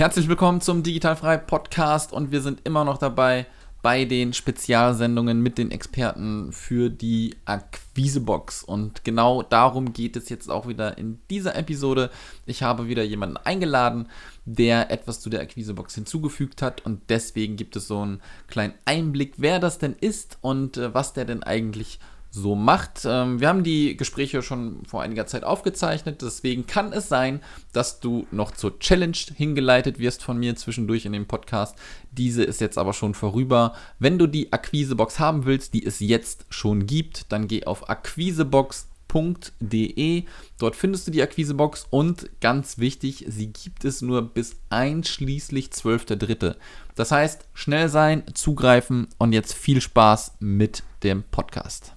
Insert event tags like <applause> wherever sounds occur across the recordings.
Herzlich willkommen zum Digitalfrei Podcast und wir sind immer noch dabei bei den Spezialsendungen mit den Experten für die Akquisebox. Und genau darum geht es jetzt auch wieder in dieser Episode. Ich habe wieder jemanden eingeladen, der etwas zu der Akquisebox hinzugefügt hat und deswegen gibt es so einen kleinen Einblick, wer das denn ist und äh, was der denn eigentlich so macht. Ähm, wir haben die Gespräche schon vor einiger Zeit aufgezeichnet, deswegen kann es sein, dass du noch zur Challenge hingeleitet wirst von mir zwischendurch in dem Podcast. Diese ist jetzt aber schon vorüber. Wenn du die Akquisebox haben willst, die es jetzt schon gibt, dann geh auf akquisebox.de. Dort findest du die Akquisebox und ganz wichtig, sie gibt es nur bis einschließlich 12.3. Das heißt, schnell sein, zugreifen und jetzt viel Spaß mit dem Podcast.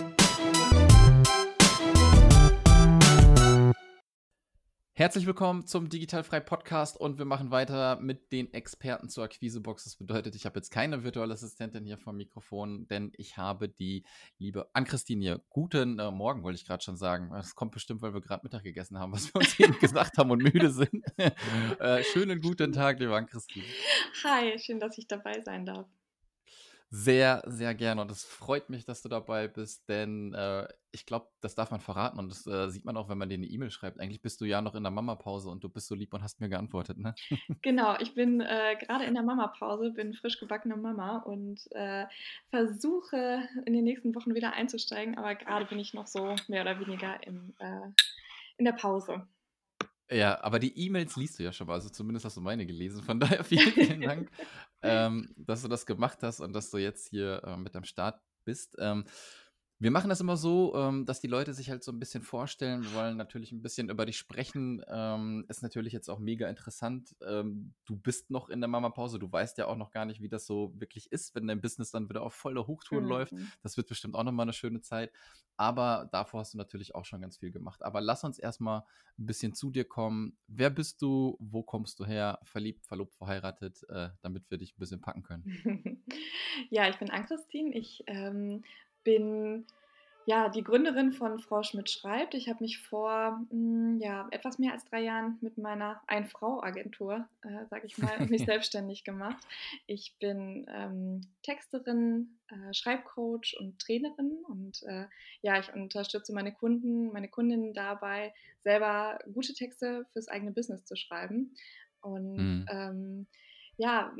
Herzlich willkommen zum Digitalfrei Podcast und wir machen weiter mit den Experten zur Akquisebox. Das bedeutet, ich habe jetzt keine virtuelle Assistentin hier vom Mikrofon, denn ich habe die liebe Ann-Christine hier. Guten äh, Morgen, wollte ich gerade schon sagen. Das kommt bestimmt, weil wir gerade Mittag gegessen haben, was wir uns eben <laughs> gesagt haben und müde sind. <laughs> äh, schönen guten Tag, liebe Ann-Christine. Hi, schön, dass ich dabei sein darf. Sehr, sehr gerne. Und es freut mich, dass du dabei bist, denn äh, ich glaube, das darf man verraten und das äh, sieht man auch, wenn man dir eine E-Mail schreibt. Eigentlich bist du ja noch in der Mama-Pause und du bist so lieb und hast mir geantwortet, ne? <laughs> Genau, ich bin äh, gerade in der Mama-Pause, bin frisch gebackene Mama und äh, versuche in den nächsten Wochen wieder einzusteigen, aber gerade bin ich noch so mehr oder weniger im, äh, in der Pause. Ja, aber die E-Mails liest du ja schon mal, also zumindest hast du meine gelesen. Von daher <laughs> vielen, vielen Dank, <laughs> ähm, dass du das gemacht hast und dass du jetzt hier äh, mit am Start bist. Ähm, wir machen das immer so, ähm, dass die Leute sich halt so ein bisschen vorstellen. Wir wollen natürlich ein bisschen über dich sprechen. Ähm, ist natürlich jetzt auch mega interessant. Ähm, du bist noch in der Mama-Pause. Du weißt ja auch noch gar nicht, wie das so wirklich ist, wenn dein Business dann wieder auf voller Hochtouren mhm. läuft. Das wird bestimmt auch nochmal eine schöne Zeit. Aber davor hast du natürlich auch schon ganz viel gemacht. Aber lass uns erstmal ein bisschen zu dir kommen. Wer bist du? Wo kommst du her? Verliebt, verlobt, verheiratet, äh, damit wir dich ein bisschen packen können. <laughs> ja, ich bin Ann-Christine. Ich ähm, bin ja die Gründerin von Frau Schmidt schreibt. Ich habe mich vor mh, hm, ja, etwas mehr als drei Jahren mit meiner Ein-Frau-Agentur, äh, sage ich mal, mich <laughs> selbstständig gemacht. Ich bin ähm, Texterin, äh, Schreibcoach und Trainerin und äh, ja, ich unterstütze meine Kunden, meine Kundinnen dabei, selber gute Texte fürs eigene Business zu schreiben. Und mhm. ähm, ja,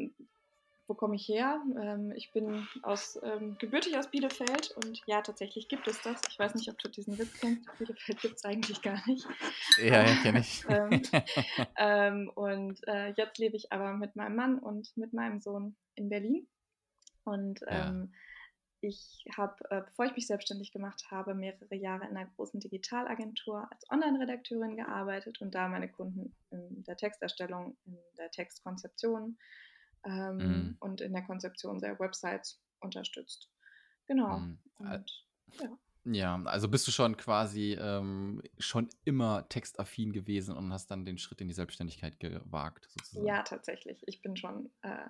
wo komme ich her? Ähm, ich bin aus, ähm, gebürtig aus Bielefeld und ja, tatsächlich gibt es das. Ich weiß nicht, ob du diesen Witz kennst. Bielefeld gibt es eigentlich gar nicht. Ja, ja kenne ich. <laughs> ähm, ähm und äh, jetzt lebe ich aber mit meinem Mann und mit meinem Sohn in Berlin. Und ja. Ähm, ich habe, äh, bevor ich mich selbstständig gemacht habe, mehrere Jahre in einer großen Digitalagentur als Online-Redakteurin gearbeitet und da meine Kunden in der Texterstellung, in der Textkonzeption ähm, mhm. und in der Konzeption der Websites unterstützt. Genau. Mhm. Und, ja. Ja, also bist du schon quasi ähm, schon immer textaffin gewesen und hast dann den Schritt in die Selbstständigkeit gewagt, sozusagen. Ja, tatsächlich. Ich bin schon, äh,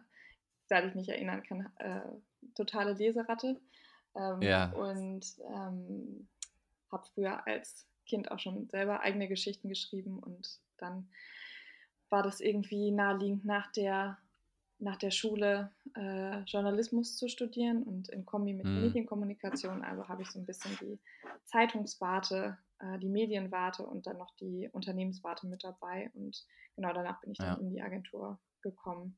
seit ich mich erinnern kann, äh, totale Leseratte. Ähm, ja. Und ähm, habe früher als Kind auch schon selber eigene Geschichten geschrieben und dann war das irgendwie naheliegend nach der nach der Schule äh, Journalismus zu studieren und in Kombi mit mhm. Medienkommunikation. Also habe ich so ein bisschen die Zeitungswarte, äh, die Medienwarte und dann noch die Unternehmenswarte mit dabei. Und genau danach bin ich dann ja. in die Agentur gekommen.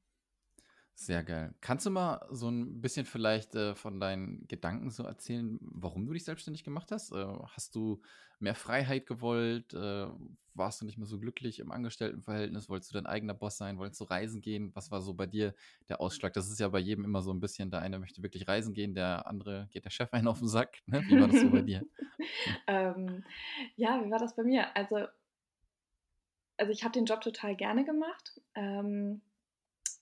Sehr geil. Kannst du mal so ein bisschen vielleicht äh, von deinen Gedanken so erzählen, warum du dich selbstständig gemacht hast? Äh, hast du mehr Freiheit gewollt? Äh, warst du nicht mehr so glücklich im Angestelltenverhältnis? Wolltest du dein eigener Boss sein? Wolltest du reisen gehen? Was war so bei dir der Ausschlag? Das ist ja bei jedem immer so ein bisschen, der eine möchte wirklich reisen gehen, der andere geht der Chef einen auf den Sack. Ne? Wie war das so bei dir? <laughs> ähm, ja, wie war das bei mir? Also, also ich habe den Job total gerne gemacht. Ähm,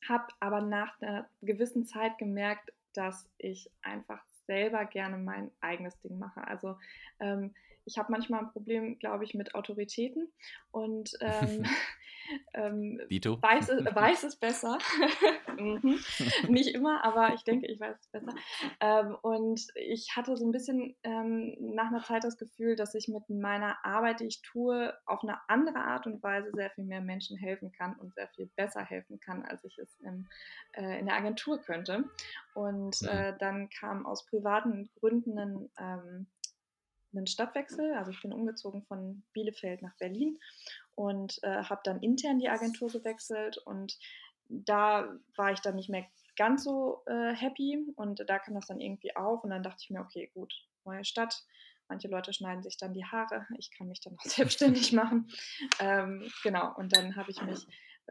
habe aber nach einer gewissen Zeit gemerkt, dass ich einfach selber gerne mein eigenes Ding mache. Also ähm, ich habe manchmal ein Problem, glaube ich, mit Autoritäten und ähm, <laughs> ähm, weiß, es, <laughs> weiß es besser. <laughs> mhm. Nicht immer, aber ich denke, ich weiß es besser. Ähm, und ich hatte so ein bisschen ähm, nach einer Zeit das Gefühl, dass ich mit meiner Arbeit, die ich tue, auf eine andere Art und Weise sehr viel mehr Menschen helfen kann und sehr viel besser helfen kann, als ich es im, äh, in der Agentur könnte. Und mhm. äh, dann kam aus privaten Gründen ein ähm, einen Stadtwechsel. Also ich bin umgezogen von Bielefeld nach Berlin und äh, habe dann intern die Agentur gewechselt und da war ich dann nicht mehr ganz so äh, happy und da kam das dann irgendwie auf und dann dachte ich mir, okay, gut, neue Stadt. Manche Leute schneiden sich dann die Haare. Ich kann mich dann auch <laughs> selbstständig machen. Ähm, genau, und dann habe ich mich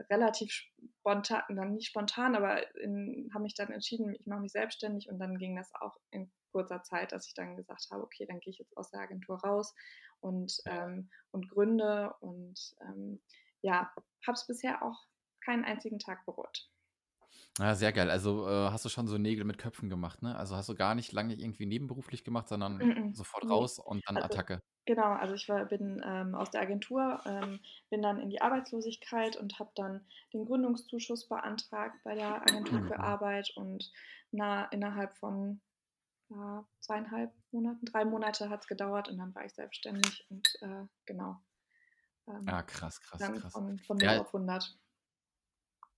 relativ spontan, dann nicht spontan, aber habe mich dann entschieden, ich mache mich selbstständig und dann ging das auch in kurzer Zeit, dass ich dann gesagt habe, okay, dann gehe ich jetzt aus der Agentur raus und, ähm, und gründe und ähm, ja, habe es bisher auch keinen einzigen Tag bereut. Ja, sehr geil. Also äh, hast du schon so Nägel mit Köpfen gemacht, ne? Also hast du gar nicht lange irgendwie nebenberuflich gemacht, sondern mm -mm. sofort raus und dann also, Attacke. Genau, also ich war, bin ähm, aus der Agentur, ähm, bin dann in die Arbeitslosigkeit und habe dann den Gründungszuschuss beantragt bei der Agentur mhm. für Arbeit und na, innerhalb von ja, zweieinhalb Monaten, drei Monate hat es gedauert und dann war ich selbstständig und äh, genau. Ähm, ah, krass, krass, krass. Von, von 0 ja, auf 100.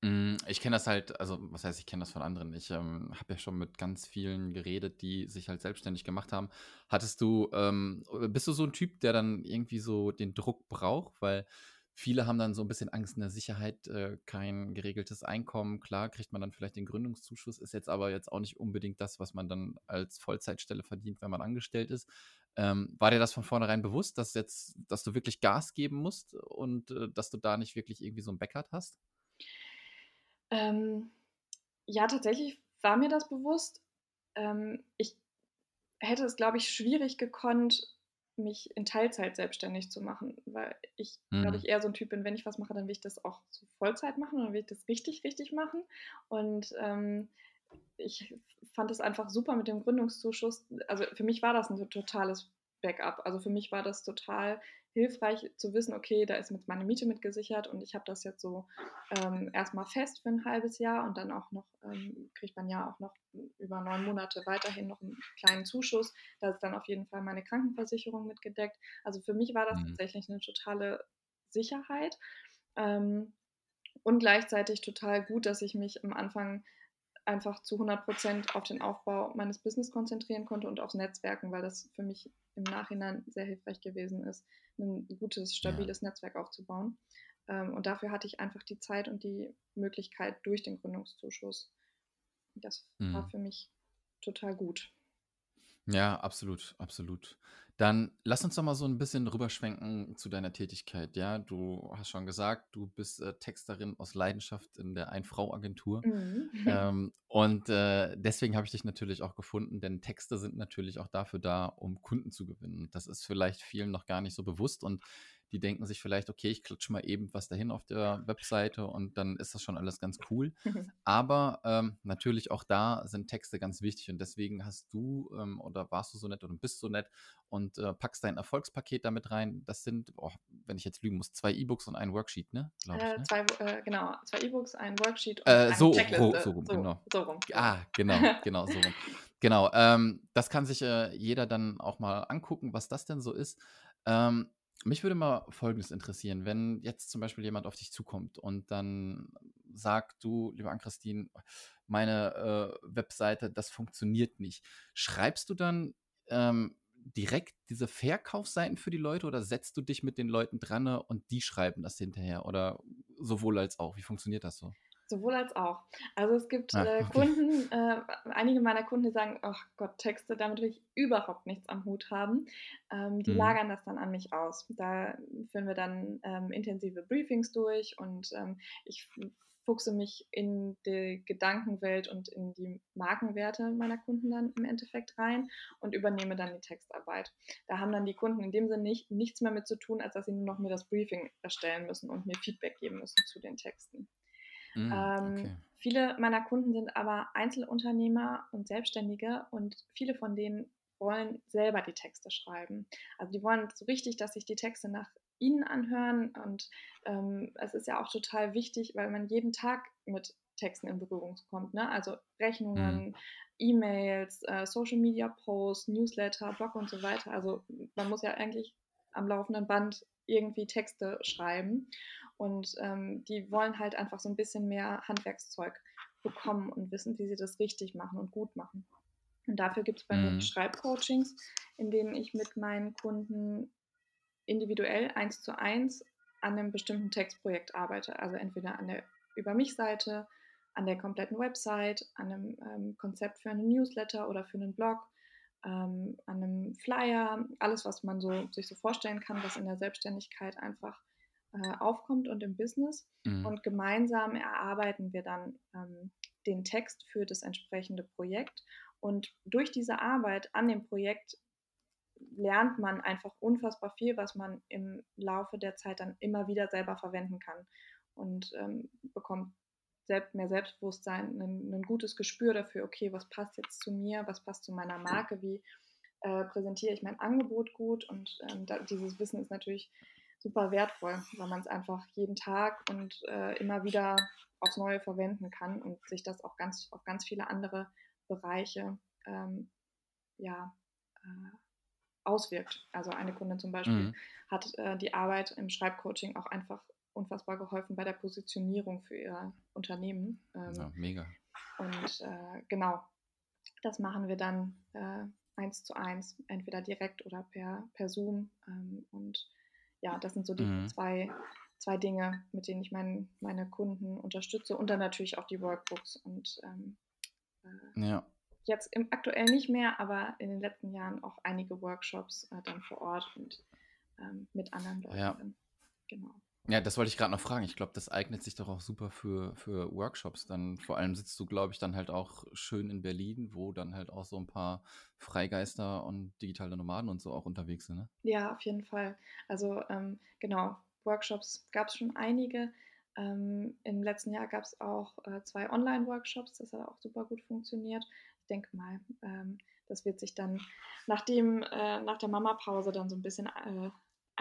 Mm, ich kenne das halt, also was heißt, ich kenne das von anderen. Ich ähm, habe ja schon mit ganz vielen geredet, die sich halt selbstständig gemacht haben. Hattest du, ähm, bist du so ein Typ, der dann irgendwie so den Druck braucht? Weil Viele haben dann so ein bisschen Angst in der Sicherheit, äh, kein geregeltes Einkommen. Klar kriegt man dann vielleicht den Gründungszuschuss, ist jetzt aber jetzt auch nicht unbedingt das, was man dann als Vollzeitstelle verdient, wenn man angestellt ist. Ähm, war dir das von vornherein bewusst, dass jetzt, dass du wirklich Gas geben musst und äh, dass du da nicht wirklich irgendwie so ein Backup hast? Ähm, ja, tatsächlich war mir das bewusst. Ähm, ich hätte es, glaube ich, schwierig gekonnt, mich in Teilzeit selbstständig zu machen, weil ich, mhm. glaube ich, eher so ein Typ bin, wenn ich was mache, dann will ich das auch zu Vollzeit machen und dann will ich das richtig, richtig machen. Und ähm, ich fand es einfach super mit dem Gründungszuschuss. Also für mich war das ein totales Backup. Also für mich war das total hilfreich zu wissen, okay, da ist jetzt meine Miete mitgesichert und ich habe das jetzt so ähm, erstmal fest für ein halbes Jahr und dann auch noch, ähm, kriegt man ja auch noch über neun Monate weiterhin noch einen kleinen Zuschuss. Da ist dann auf jeden Fall meine Krankenversicherung mitgedeckt. Also für mich war das mhm. tatsächlich eine totale Sicherheit. Ähm, und gleichzeitig total gut, dass ich mich am Anfang einfach zu 100 Prozent auf den Aufbau meines Business konzentrieren konnte und aufs Netzwerken, weil das für mich im Nachhinein sehr hilfreich gewesen ist, ein gutes, stabiles ja. Netzwerk aufzubauen. Ähm, und dafür hatte ich einfach die Zeit und die Möglichkeit durch den Gründungszuschuss. Das mhm. war für mich total gut. Ja, absolut, absolut. Dann lass uns doch mal so ein bisschen rüberschwenken zu deiner Tätigkeit. Ja, du hast schon gesagt, du bist äh, Texterin aus Leidenschaft in der Ein-Frau-Agentur. Mhm. <laughs> Ähm, und äh, deswegen habe ich dich natürlich auch gefunden, denn Texte sind natürlich auch dafür da, um Kunden zu gewinnen. Das ist vielleicht vielen noch gar nicht so bewusst und die denken sich vielleicht, okay, ich klatsche mal eben was dahin auf der Webseite und dann ist das schon alles ganz cool. <laughs> Aber ähm, natürlich auch da sind Texte ganz wichtig und deswegen hast du ähm, oder warst du so nett oder bist so nett und äh, packst dein Erfolgspaket damit rein. Das sind, oh, wenn ich jetzt lügen muss, zwei E-Books und ein Worksheet, ne? Ich, äh, ne? Zwei, äh, genau, zwei E-Books, ein Worksheet und äh, so, Checkliste. So, so rum, so, genau. So rum. Ah, genau, genau, so rum. Genau, ähm, das kann sich äh, jeder dann auch mal angucken, was das denn so ist. Ähm, mich würde mal Folgendes interessieren, wenn jetzt zum Beispiel jemand auf dich zukommt und dann sagt, du, liebe Ann-Christine, meine äh, Webseite, das funktioniert nicht. Schreibst du dann ähm, direkt diese Verkaufsseiten für die Leute oder setzt du dich mit den Leuten dran und die schreiben das hinterher oder sowohl als auch? Wie funktioniert das so? Sowohl als auch. Also es gibt ah, äh, Kunden, äh, einige meiner Kunden, die sagen, ach oh Gott, Texte, damit will ich überhaupt nichts am Hut haben. Ähm, die mhm. lagern das dann an mich aus. Da führen wir dann ähm, intensive Briefings durch und ähm, ich fuchse mich in die Gedankenwelt und in die Markenwerte meiner Kunden dann im Endeffekt rein und übernehme dann die Textarbeit. Da haben dann die Kunden in dem Sinne nicht, nichts mehr mit zu tun, als dass sie nur noch mir das Briefing erstellen müssen und mir Feedback geben müssen zu den Texten. Mm, ähm, okay. Viele meiner Kunden sind aber Einzelunternehmer und Selbstständige und viele von denen wollen selber die Texte schreiben. Also die wollen so richtig, dass sich die Texte nach ihnen anhören. Und ähm, es ist ja auch total wichtig, weil man jeden Tag mit Texten in Berührung kommt. Ne? Also Rechnungen, mhm. E-Mails, äh, Social Media Posts, Newsletter, Blog und so weiter. Also man muss ja eigentlich am laufenden Band irgendwie Texte schreiben. Und ähm, die wollen halt einfach so ein bisschen mehr Handwerkszeug bekommen und wissen, wie sie das richtig machen und gut machen. Und dafür gibt es bei mhm. mir Schreibcoachings, in denen ich mit meinen Kunden individuell eins zu eins an einem bestimmten Textprojekt arbeite. Also entweder an der Über mich-Seite, an der kompletten Website, an einem ähm, Konzept für einen Newsletter oder für einen Blog, ähm, an einem Flyer, alles, was man so, sich so vorstellen kann, was in der Selbstständigkeit einfach äh, aufkommt und im Business. Mhm. Und gemeinsam erarbeiten wir dann ähm, den Text für das entsprechende Projekt. Und durch diese Arbeit an dem Projekt lernt man einfach unfassbar viel, was man im Laufe der Zeit dann immer wieder selber verwenden kann und ähm, bekommt selbst, mehr Selbstbewusstsein, ein, ein, gutes Gespür dafür, okay, was passt jetzt zu mir, was passt zu meiner Marke, wie äh, präsentiere ich mein Angebot gut und ähm, da, dieses Wissen ist natürlich super wertvoll, weil man es einfach jeden Tag und äh, immer wieder aufs Neue verwenden kann und sich das auch ganz auf ganz viele andere Bereiche ähm, ja, äh, auswirkt. Also eine Kundin zum Beispiel mhm. hat äh, die Arbeit im Schreibcoaching auch einfach unfassbar geholfen bei der Positionierung für ihr Unternehmen. Ähm, ja, mega. Und äh, genau, das machen wir dann äh, eins zu eins, entweder direkt oder per, per Zoom. Ähm, und ja, das sind so die mhm. zwei, zwei Dinge, mit denen ich mein, meine Kunden unterstütze und dann natürlich auch die Workbooks und ähm, äh, ja jetzt im, aktuell nicht mehr, aber in den letzten Jahren auch einige Workshops äh, dann vor Ort und ähm, mit anderen Leuten. Ja. Genau. Ja, das wollte ich gerade noch fragen. Ich glaube, das eignet sich doch auch super für, für Workshops. Dann vor allem sitzt du, glaube ich, dann halt auch schön in Berlin, wo dann halt auch so ein paar Freigeister und digitale Nomaden und so auch unterwegs sind. Ne? Ja, auf jeden Fall. Also ähm, genau, Workshops gab es schon einige. Ähm, Im letzten Jahr gab es auch äh, zwei Online-Workshops, das hat auch super gut funktioniert ich denke mal, ähm, das wird sich dann nach, dem, äh, nach der Mama-Pause dann so ein bisschen äh,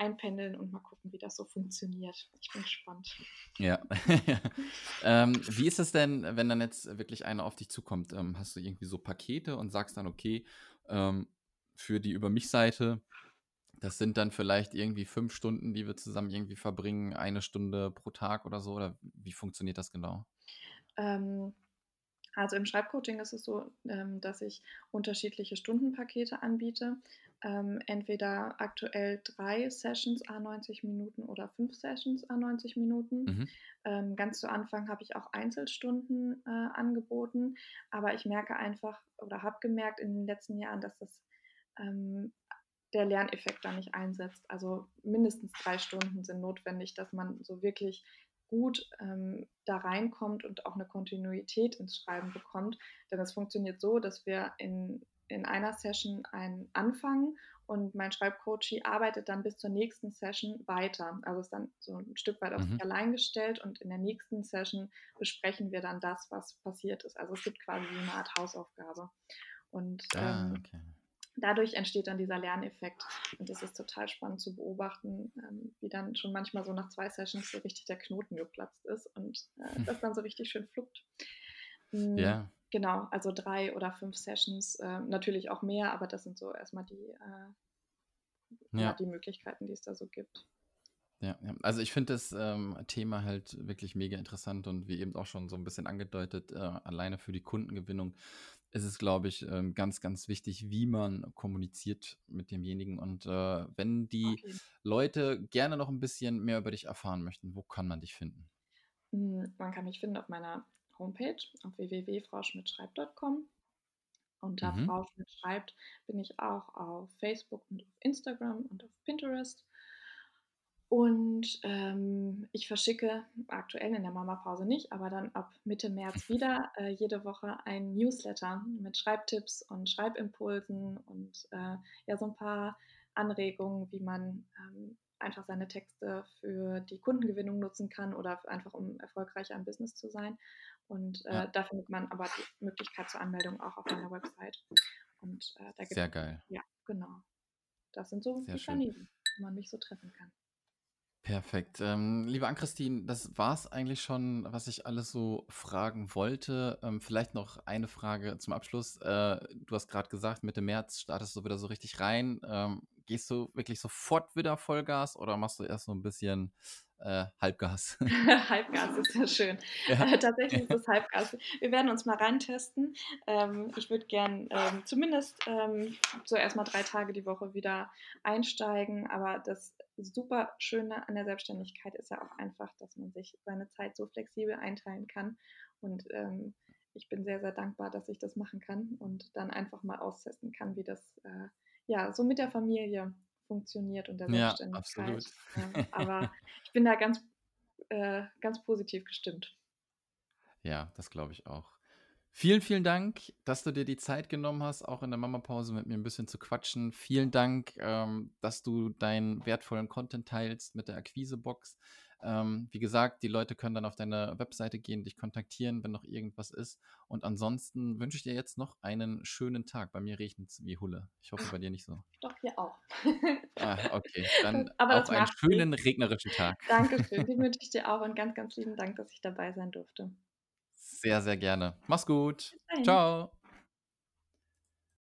einpendeln und mal gucken, wie das so funktioniert. Ich bin gespannt. Ja. <laughs> ähm, wie ist es denn, wenn dann jetzt wirklich einer auf dich zukommt? Ähm, hast du irgendwie so Pakete und sagst dann, okay, ähm, für die Über mich-Seite, das sind dann vielleicht irgendwie fünf Stunden, die wir zusammen irgendwie verbringen, eine Stunde pro Tag oder so? Oder wie funktioniert das genau? Ähm, also im Schreibcoaching ist es so, ähm, dass ich unterschiedliche Stundenpakete anbiete. Ähm, entweder aktuell drei Sessions a 90 Minuten oder fünf Sessions a 90 Minuten. Mhm. Ähm, ganz zu Anfang habe ich auch Einzelstunden äh, angeboten, aber ich merke einfach oder habe gemerkt in den letzten Jahren, dass das der Lerneffekt da nicht einsetzt. Also mindestens drei Stunden sind notwendig, dass man so wirklich gut ähm, da reinkommt und auch eine Kontinuität ins Schreiben bekommt. Denn es funktioniert so, dass wir in, in einer Session einen anfangen und mein Schreibcoachie arbeitet dann bis zur nächsten Session weiter. Also ist dann so ein Stück weit auf mhm. sich allein gestellt und in der nächsten Session besprechen wir dann das, was passiert ist. Also es gibt quasi eine Art Hausaufgabe. Und ah, ähm, okay dadurch entsteht dann dieser Lerneffekt. Und das ist total spannend zu beobachten, ähm, wie dann schon manchmal so nach zwei Sessions so richtig der Knoten geplatzt ist und äh, das dann so richtig schön flugt. Mhm, ja. Genau, also drei oder fünf Sessions, äh, natürlich auch mehr, aber das sind so erstmal die, äh, ja. die Möglichkeiten, die es da so gibt. Ja, ja. also ich finde das ähm, Thema halt wirklich mega interessant und wie eben auch schon so ein bisschen angedeutet, äh, alleine für die Kundengewinnung ist es, glaube ich, ähm, ganz, ganz wichtig, wie man kommuniziert mit demjenigen. Und äh, wenn die okay. Leute gerne noch ein bisschen mehr über dich erfahren möchten, wo kann man dich finden? Hm, man kann mich finden auf meiner Homepage auf www.frauschmidtschreibt.com. Unter mhm. Frau Schmidt schreibt bin ich auch auf Facebook und auf Instagram und auf Pinterest. Und ähm, ich verschicke aktuell in der Mama-Pause nicht, aber dann ab Mitte März wieder äh, jede Woche ein Newsletter mit Schreibtipps und Schreibimpulsen und äh, ja so ein paar Anregungen, wie man ähm, einfach seine Texte für die Kundengewinnung nutzen kann oder einfach um erfolgreicher im Business zu sein. Und äh, ja. da findet man aber die Möglichkeit zur Anmeldung auch auf meiner Website. Und äh, da gibt Sehr geil. Ja, genau. Das sind so Sehr die. Kanäle, wo man mich so treffen kann. Perfekt. Ähm, liebe Ann-Christine, das war es eigentlich schon, was ich alles so fragen wollte. Ähm, vielleicht noch eine Frage zum Abschluss. Äh, du hast gerade gesagt, Mitte März startest du wieder so richtig rein. Ähm, gehst du wirklich sofort wieder Vollgas oder machst du erst so ein bisschen äh, Halbgas? <laughs> <laughs> Halbgas ist ja schön. Ja. Äh, tatsächlich ist <laughs> es Halbgas. Wir werden uns mal reintesten. Ähm, ich würde gern ähm, zumindest ähm, so erstmal drei Tage die Woche wieder einsteigen. Aber das super Schöne an der Selbstständigkeit ist ja auch einfach, dass man sich seine Zeit so flexibel einteilen kann. Und ähm, ich bin sehr, sehr dankbar, dass ich das machen kann und dann einfach mal austesten kann, wie das äh, ja so mit der Familie funktioniert und der Ja, Selbstständigkeit. absolut. Ähm, aber <laughs> ich bin da ganz, äh, ganz positiv gestimmt. Ja, das glaube ich auch. Vielen, vielen Dank, dass du dir die Zeit genommen hast, auch in der Mama-Pause mit mir ein bisschen zu quatschen. Vielen Dank, ähm, dass du deinen wertvollen Content teilst mit der Akquisebox. Ähm, wie gesagt, die Leute können dann auf deine Webseite gehen, dich kontaktieren, wenn noch irgendwas ist. Und ansonsten wünsche ich dir jetzt noch einen schönen Tag. Bei mir regnet es wie Hulle. Ich hoffe, bei dir nicht so. <laughs> Doch, hier auch. Ah, okay, <laughs> dann Aber auch einen schönen regnerischen Tag. <laughs> Dankeschön. Den wünsche ich dir auch und ganz, ganz lieben Dank, dass ich dabei sein durfte. Sehr, sehr gerne. Mach's gut. Ciao.